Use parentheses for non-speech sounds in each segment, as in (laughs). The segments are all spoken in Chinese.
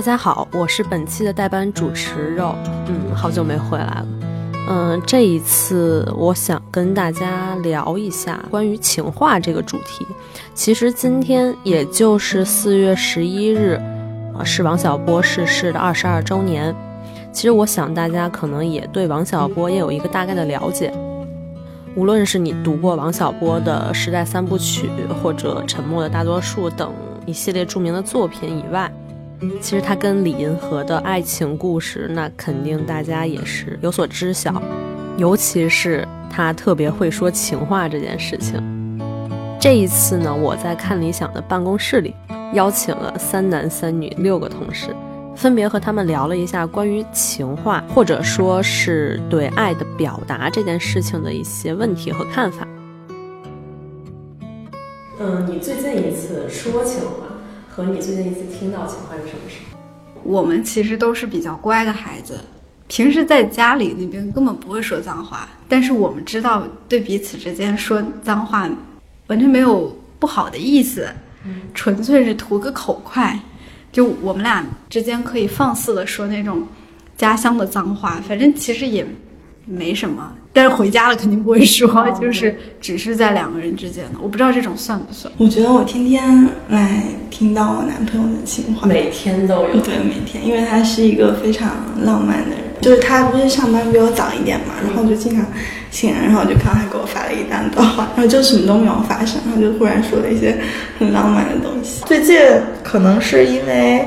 大家好，我是本期的代班主持肉。嗯，好久没回来了。嗯，这一次我想跟大家聊一下关于情话这个主题。其实今天也就是四月十一日，啊，是王小波逝世的二十二周年。其实我想大家可能也对王小波也有一个大概的了解。无论是你读过王小波的《时代三部曲》或者《沉默的大多数》等一系列著名的作品以外，其实他跟李银河的爱情故事，那肯定大家也是有所知晓。尤其是他特别会说情话这件事情。这一次呢，我在看理想的办公室里，邀请了三男三女六个同事，分别和他们聊了一下关于情话，或者说是对爱的表达这件事情的一些问题和看法。嗯，你最近一次说情话和你最近一次听到情话是什么时候？我们其实都是比较乖的孩子，平时在家里那边根本不会说脏话，但是我们知道对彼此之间说脏话，完全没有不好的意思，纯粹是图个口快。就我们俩之间可以放肆的说那种家乡的脏话，反正其实也没什么。但是回家了肯定不会说，(laughs) 就是只是在两个人之间的。我不知道这种算不算。我觉得我天天来听到我男朋友的情话，每天都有。对，每天，因为他是一个非常浪漫的人。就是他不是上班比我早一点嘛，然后就经常醒来，然后就看到他给我发了一大段话，(laughs) 然后就什么都没有发生，然后就忽然说了一些很浪漫的东西。最近可能是因为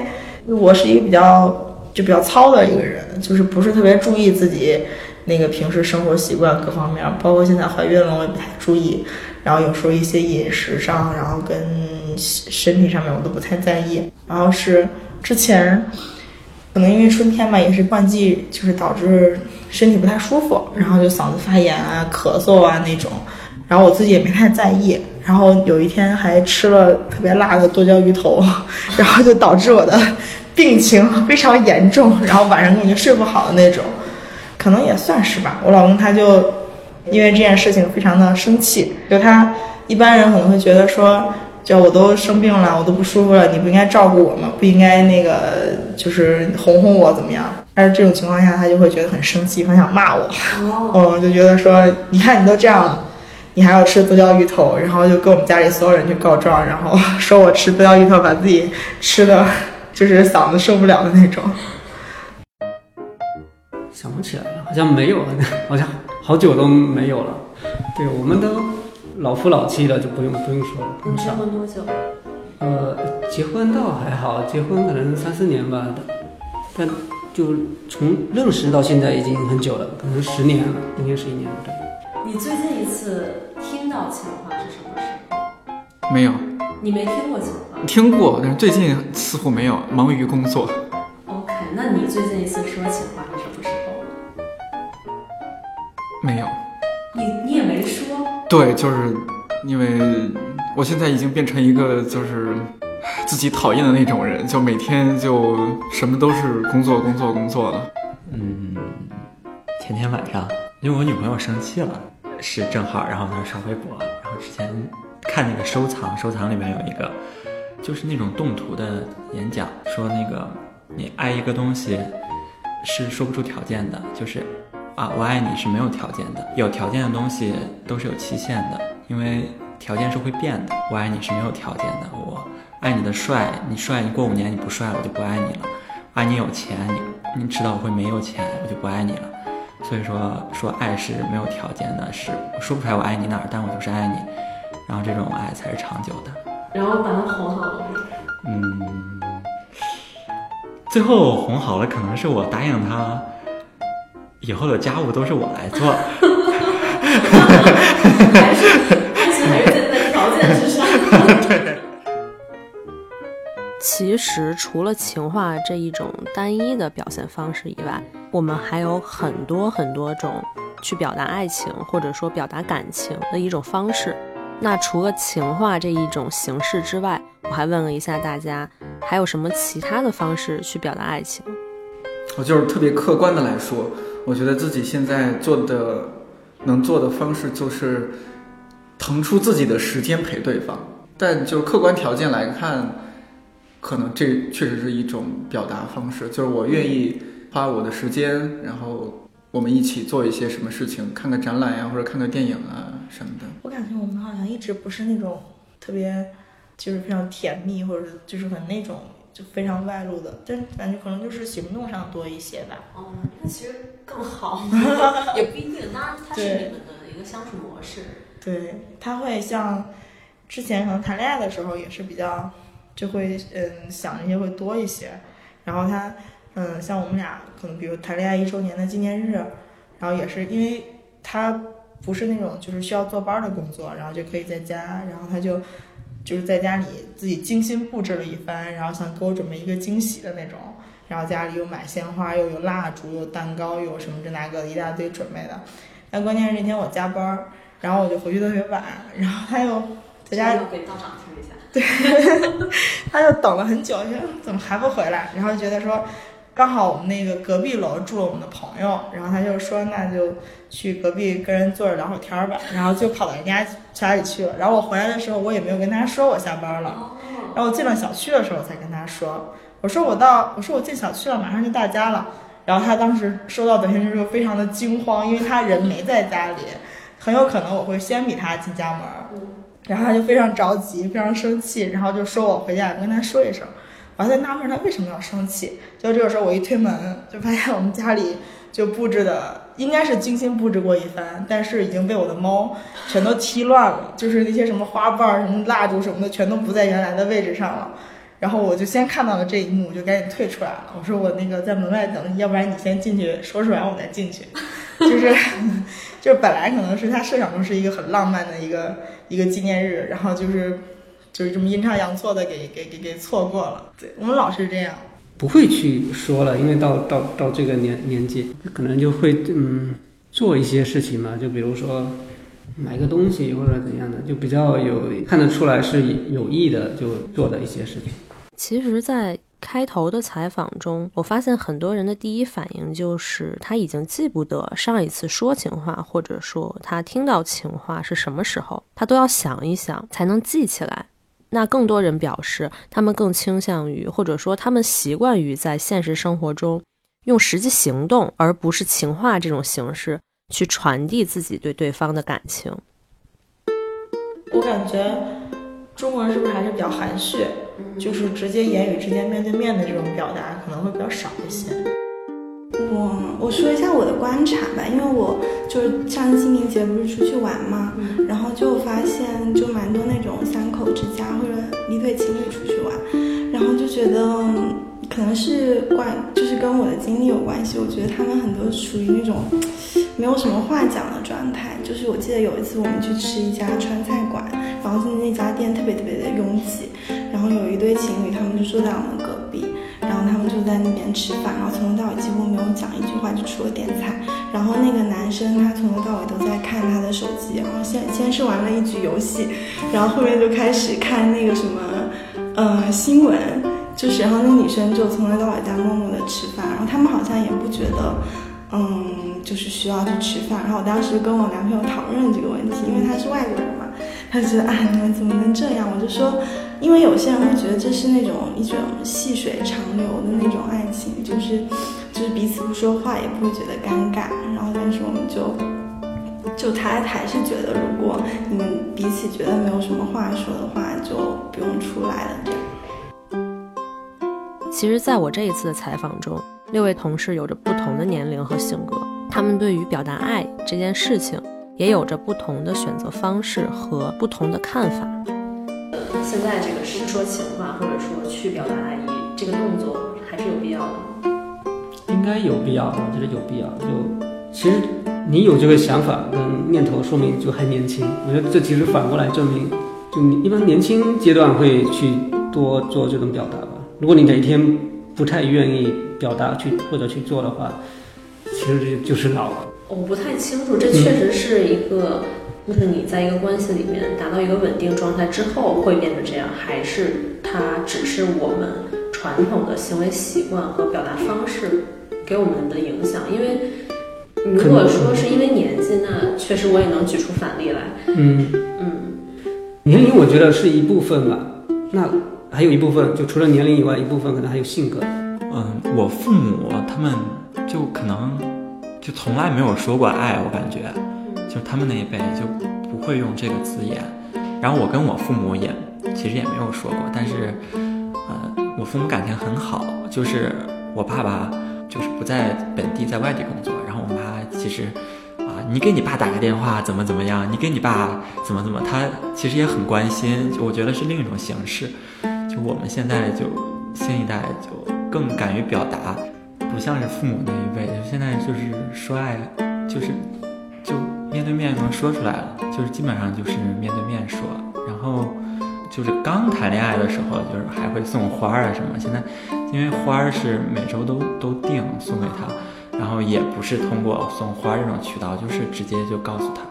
我是一个比较就比较糙的一个人，就是不是特别注意自己。那个平时生活习惯各方面，包括现在怀孕了，我也不太注意。然后有时候一些饮食上，然后跟身体上面我都不太在意。然后是之前可能因为春天嘛，也是换季，就是导致身体不太舒服，然后就嗓子发炎啊、咳嗽啊那种。然后我自己也没太在意。然后有一天还吃了特别辣的剁椒鱼头，(laughs) 然后就导致我的病情非常严重，然后晚上根本就睡不好的那种。可能也算是吧，我老公他就因为这件事情非常的生气，就他一般人可能会觉得说，就我都生病了，我都不舒服了，你不应该照顾我吗？不应该那个就是哄哄我怎么样？但是这种情况下，他就会觉得很生气，很想骂我，嗯，(laughs) 就觉得说，你看你都这样了，你还要吃剁椒鱼头，然后就跟我们家里所有人去告状，然后说我吃剁椒鱼头把自己吃的，就是嗓子受不了的那种。想不起来了，好像没有了，(laughs) 好像好久都没有了。对，我们都老夫老妻了，就不用不用说了。你结婚多久？呃，结婚倒还好，结婚可能三四年吧，但就从认识到现在已经很久了，可能十年了，今年是一年了。对。你最近一次听到情话是什么时候？没有。你没听过情话？听过，但是最近似乎没有，忙于工作。OK，那你最近一次说情话是？没有，你你也没说。对，就是因为我现在已经变成一个就是自己讨厌的那种人，就每天就什么都是工作工作工作了。嗯，前天晚上，因为我女朋友生气了，是正好，然后她刷微博，然后之前看那个收藏，收藏里面有一个就是那种动图的演讲，说那个你爱一个东西是说不出条件的，就是。啊，我爱你是没有条件的，有条件的东西都是有期限的，因为条件是会变的。我爱你是没有条件的，我爱你的帅，你帅，你过五年你不帅，我就不爱你了。爱你有钱，你你知道我会没有钱，我就不爱你了。所以说，说爱是没有条件的，是我说不出来我爱你哪儿，但我就是爱你，然后这种爱才是长久的。然后把他哄好了。嗯，最后哄好了，可能是我答应他。以后的家务都是我来做，还是爱情还是在条件之上。对。其实除了情话这一种单一的表现方式以外，我们还有很多很多种去表达爱情或者说表达感情的一种方式。那除了情话这一种形式之外，我还问了一下大家，还有什么其他的方式去表达爱情？我就是特别客观的来说。我觉得自己现在做的能做的方式就是腾出自己的时间陪对方，但就客观条件来看，可能这确实是一种表达方式，就是我愿意花我的时间，然后我们一起做一些什么事情，看个展览呀，或者看个电影啊什么的。我感觉我们好像一直不是那种特别，就是非常甜蜜，或者就是很那种就非常外露的，但感觉可能就是行动上多一些吧。哦，那其实更好，(laughs) 也不一定。当然，它是你们的一个相处模式。对，他会像之前可能谈恋爱的时候也是比较。就会嗯想那些会多一些，然后他嗯像我们俩可能比如谈恋爱一周年的纪念日，然后也是因为他不是那种就是需要坐班的工作，然后就可以在家，然后他就就是在家里自己精心布置了一番，然后想给我准备一个惊喜的那种，然后家里又买鲜花，又有蜡烛，有蛋糕，有什么这那个一大堆准备的，但关键是那天我加班，然后我就回去特别晚，然后他又在家给道长听一下。对，(laughs) 他就等了很久，就怎么还不回来？然后觉得说，刚好我们那个隔壁楼住了我们的朋友，然后他就说那就去隔壁跟人坐着聊会儿天儿吧。然后就跑到人家家里去了。然后我回来的时候，我也没有跟他说我下班了。然后我进了小区的时候才跟他说，我说我到，我说我进小区了，马上就到家了。然后他当时收到短信之后非常的惊慌，因为他人没在家里，很有可能我会先比他进家门。然后他就非常着急，非常生气，然后就说我回家跟他说一声。我还在纳闷他为什么要生气。就这个时候我一推门，就发现我们家里就布置的应该是精心布置过一番，但是已经被我的猫全都踢乱了，就是那些什么花瓣、什么蜡烛什么的全都不在原来的位置上了。然后我就先看到了这一幕，我就赶紧退出来了。我说我那个在门外等你，要不然你先进去收拾完我再进去。就是，(laughs) 就本来可能是他设想中是一个很浪漫的一个一个纪念日，然后就是，就是这么阴差阳错的给给给给错过了。对我们老是这样，不会去说了，因为到到到这个年年纪，可能就会嗯做一些事情嘛，就比如说买个东西或者怎样的，就比较有看得出来是有意的就做的一些事情。其实，在。开头的采访中，我发现很多人的第一反应就是他已经记不得上一次说情话，或者说他听到情话是什么时候，他都要想一想才能记起来。那更多人表示，他们更倾向于，或者说他们习惯于在现实生活中用实际行动，而不是情话这种形式去传递自己对对方的感情。我感觉。中国人是不是还是比较含蓄，就是直接言语之间面对面的这种表达可能会比较少一些。我我说一下我的观察吧，因为我就是上次清明节不是出去玩嘛，然后就发现就蛮多那种三口之家或者一对情侣出去玩，然后就觉得可能是关就是跟我的经历有关系，我觉得他们很多属于那种。没有什么话讲的状态，就是我记得有一次我们去吃一家川菜馆，然后那家店特别特别的拥挤，然后有一对情侣，他们就坐在我们隔就在那边吃饭，然后从头到尾几乎没有讲一句话，就除了点菜，然后那个男生他从头到尾都在看他的手机，然后先先是玩了一局游戏，然后后面就开始看那个什么，呃新闻，就是然后那女生就从头到尾在默默的吃饭，然后他们好像也不觉得。嗯，就是需要去吃饭。然后我当时跟我男朋友讨论这个问题，因为他是外国人嘛，他觉得啊，你们怎么能这样？我就说，因为有些人会觉得这是那种一种细水长流的那种爱情，就是就是彼此不说话也不会觉得尴尬。然后但是我们就就他还是觉得，如果你们彼此觉得没有什么话说的话，就不用出来了。这样。其实，在我这一次的采访中。六位同事有着不同的年龄和性格，他们对于表达爱这件事情也有着不同的选择方式和不同的看法。现在这个是说情话，或者说去表达爱意，这个动作还是有必要的吗？应该有必要，我觉得有必要。就其实你有这个想法跟念头，说明就还年轻。我觉得这其实反过来证明，就你一般年轻阶段会去多做这种表达吧。如果你哪一天不太愿意。表达去或者去做的话，其实就就是老了。我不太清楚，这确实是一个，就是你在一个关系里面达到一个稳定状态之后会变成这样，还是它只是我们传统的行为习惯和表达方式给我们的影响？因为如果说是因为年纪，那确实我也能举出反例来。嗯嗯，年龄我觉得是一部分吧。那还有一部分就除了年龄以外，一部分可能还有性格。嗯，我父母他们就可能就从来没有说过爱，我感觉，就他们那一辈就不会用这个字眼。然后我跟我父母也其实也没有说过，但是，呃，我父母感情很好，就是我爸爸就是不在本地，在外地工作，然后我妈其实啊，你给你爸打个电话怎么怎么样，你给你爸怎么怎么，他其实也很关心，就我觉得是另一种形式。就我们现在就新一代就。更敢于表达，不像是父母那一辈，就现在就是说爱，就是面对面能说出来了，就是基本上就是面对面说。然后就是刚谈恋爱的时候，就是还会送花啊什么。现在因为花是每周都都定送给他，然后也不是通过送花这种渠道，就是直接就告诉他。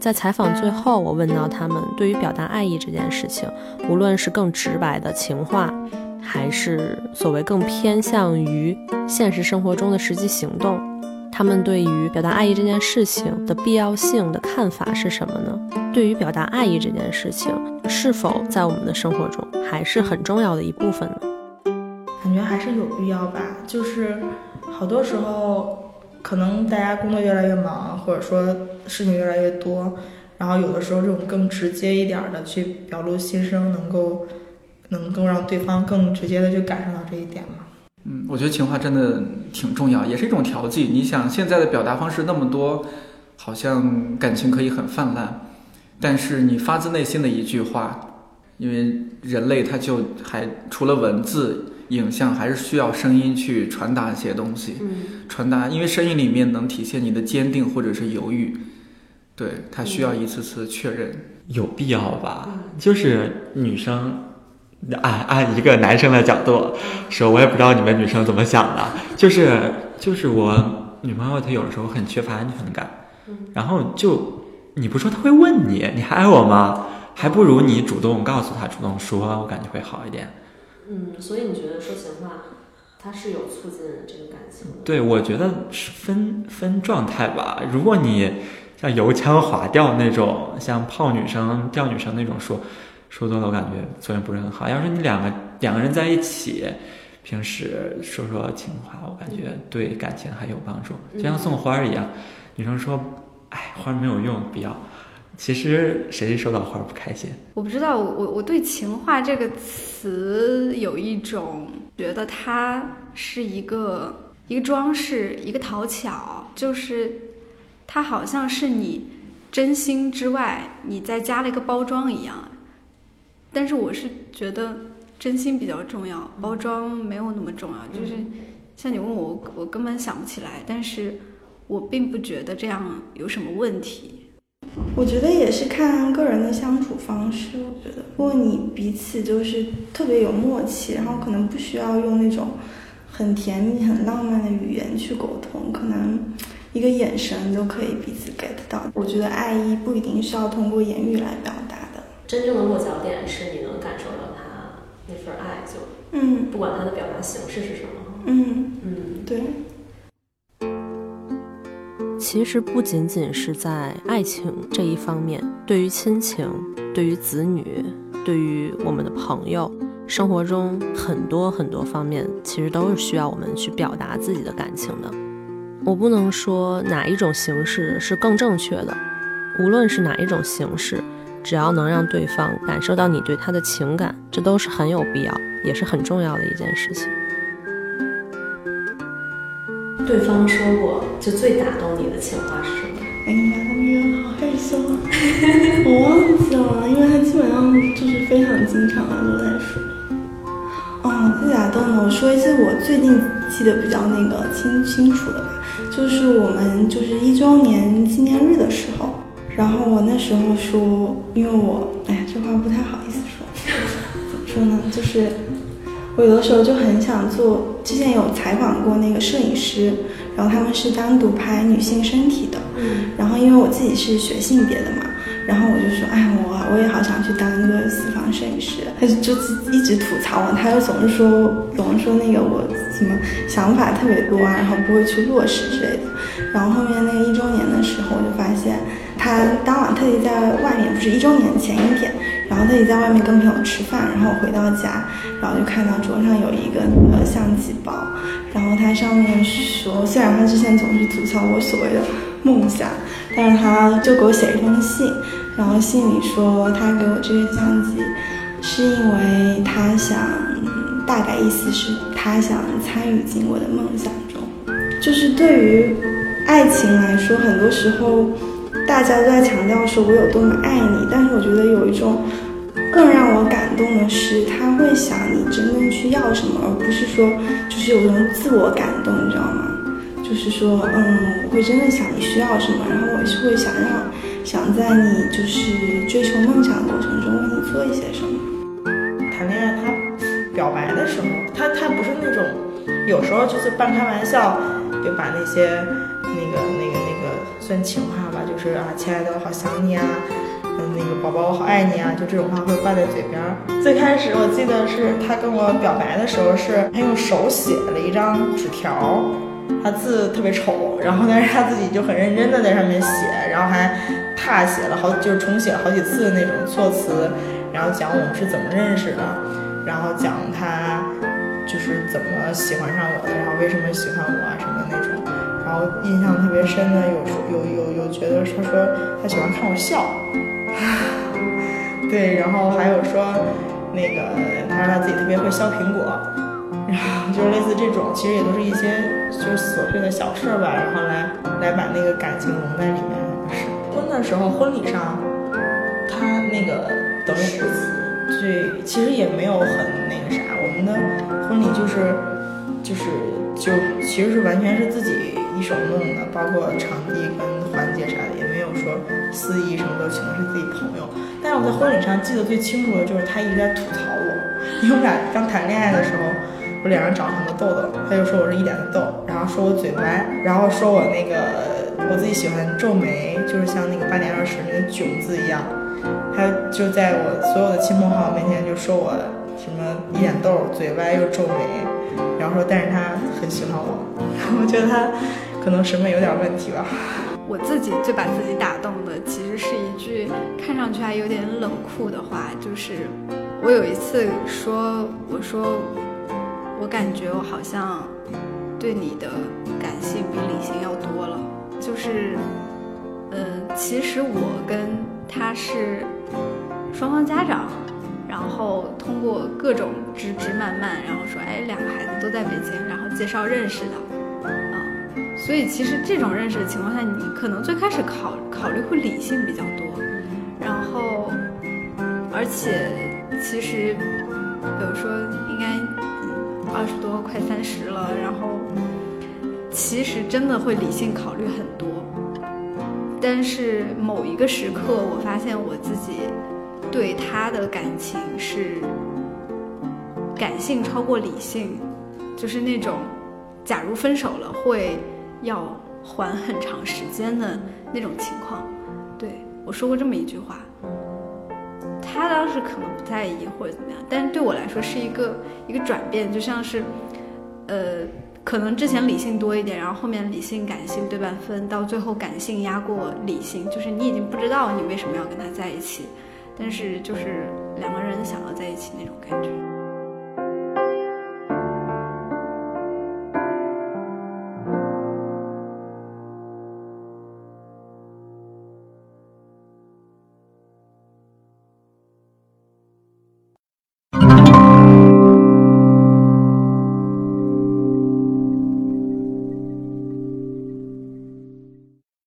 在采访最后，我问到他们对于表达爱意这件事情，无论是更直白的情话，还是所谓更偏向于现实生活中的实际行动，他们对于表达爱意这件事情的必要性的看法是什么呢？对于表达爱意这件事情，是否在我们的生活中还是很重要的一部分呢？感觉还是有必要吧，就是好多时候。可能大家工作越来越忙，或者说事情越来越多，然后有的时候这种更直接一点的去表露心声，能够能够让对方更直接的去感受到这一点吗？嗯，我觉得情话真的挺重要，也是一种调剂。你想现在的表达方式那么多，好像感情可以很泛滥，但是你发自内心的一句话，因为人类他就还除了文字。影像还是需要声音去传达一些东西，传达，因为声音里面能体现你的坚定或者是犹豫，对他需要一次次确认，有必要吧？就是女生，按按一个男生的角度说，我也不知道你们女生怎么想的，就是就是我女朋友她有的时候很缺乏安全感，然后就你不说她会问你，你还爱我吗？还不如你主动告诉她，主动说，我感觉会好一点。嗯，所以你觉得说情话，它是有促进这个感情的？对，我觉得是分分状态吧。如果你像油腔滑调那种，像泡女生、钓女生那种说，说多了我感觉作用不是很好。要是你两个两个人在一起，平时说说情话，我感觉对感情还有帮助。就像送花儿一样，女生说，哎，花没有用，不要。其实谁收到花不开心？我不知道，我我对“情话”这个词有一种觉得它是一个一个装饰，一个讨巧，就是它好像是你真心之外，你再加了一个包装一样。但是我是觉得真心比较重要，包装没有那么重要。就是像你问我，我根本想不起来，但是我并不觉得这样有什么问题。我觉得也是看个人的相处方式。我觉得，如果你彼此就是特别有默契，然后可能不需要用那种很甜蜜、很浪漫的语言去沟通，可能一个眼神就可以彼此 get 到。我觉得爱意不一定是要通过言语来表达的。真正的落脚点是你能感受到他那份爱，就嗯，不管他的表达形式是什么，嗯嗯，对。其实不仅仅是在爱情这一方面，对于亲情、对于子女、对于我们的朋友，生活中很多很多方面，其实都是需要我们去表达自己的感情的。我不能说哪一种形式是更正确的，无论是哪一种形式，只要能让对方感受到你对他的情感，这都是很有必要，也是很重要的一件事情。对方说过，就最打动你的情话是什么？哎呀，他们人好害羞啊，我忘记了，因为他基本上就是非常经常的都在说。哦，最打动的，我说一些我最近记得比较那个清清楚的吧，就是我们就是一周年纪念日的时候，然后我那时候说，因为我哎呀，这话不太好意思说，怎么说呢？就是。我有的时候就很想做，之前有采访过那个摄影师，然后他们是单独拍女性身体的，嗯，然后因为我自己是学性别的嘛，然后我就说，哎，我我也好想去当一个私房摄影师，他 (laughs) 就就一直吐槽我，他就总是说，总是说那个我什么想法特别多啊，然后不会去落实之类的，然后后面那个一周年的时候，我就发现他当晚特地在外面，不是一周年前一天。然后特意在外面跟朋友吃饭，然后回到家，然后就看到桌上有一个那个相机包，然后他上面说，虽然他之前总是吐槽我所谓的梦想，但是他就给我写一封信，然后信里说他给我这个相机，是因为他想，大概意思是他想参与进我的梦想中，就是对于爱情来说，很多时候。大家都在强调说我有多么爱你，但是我觉得有一种更让我感动的是，他会想你真正去要什么，而不是说就是有一种自我感动，你知道吗？就是说，嗯，我会真的想你需要什么，然后我是会想让想在你就是追求梦想的过程中为你做一些什么。谈恋爱，他表白的时候，他他不是那种，有时候就是半开玩笑，就把那些那个那个算情话吧。就是啊，亲爱的，我好想你啊，嗯，那个宝宝，我好爱你啊，就这种话会挂在嘴边。最开始我记得是他跟我表白的时候，是他用手写了一张纸条，他字特别丑，然后但是他自己就很认真的在上面写，然后还踏写了好，就是重写了好几次那种措辞，然后讲我们是怎么认识的，然后讲他就是怎么喜欢上我的，然后为什么喜欢我啊什么那种。然后印象特别深的有有有有觉得说说他喜欢看我笑，(laughs) 对，然后还有说那个他说他自己特别会削苹果，然后就是类似这种，其实也都是一些就是琐碎的小事吧，然后来来把那个感情融在里面。是婚的时候，婚礼上他那个等于对，其实也没有很那个啥，我们的婚礼就是就是就其实是完全是自己。一手弄的，包括场地跟环节啥的，也没有说司仪什么都请的是自己朋友。但是我在婚礼上记得最清楚的就是他一直在吐槽我，因为我俩刚谈恋爱的时候，我脸上长了很多痘痘，他就说我是一脸的痘，然后说我嘴歪，然后说我那个我自己喜欢皱眉，就是像那个八点二十那个囧字一样。他就在我所有的亲朋好友面前就说我什么一脸痘、嘴歪又皱眉，然后说但是他很喜欢我，(laughs) 我觉得他。可能审美有点问题吧。我自己最把自己打动的，其实是一句看上去还有点冷酷的话，就是我有一次说，我说我感觉我好像对你的感性比理性要多了。就是，嗯，其实我跟他是双方家长，然后通过各种枝枝蔓蔓，然后说，哎，两个孩子都在北京，然后介绍认识的。所以其实这种认识的情况下，你可能最开始考考虑会理性比较多，然后，而且其实，比如说应该二十多快三十了，然后其实真的会理性考虑很多，但是某一个时刻，我发现我自己对他的感情是感性超过理性，就是那种假如分手了会。要还很长时间的那种情况，对我说过这么一句话。他当时可能不在意或者怎么样，但是对我来说是一个一个转变，就像是，呃，可能之前理性多一点，然后后面理性感性对半分，到最后感性压过理性，就是你已经不知道你为什么要跟他在一起，但是就是两个人想要在一起那种感觉。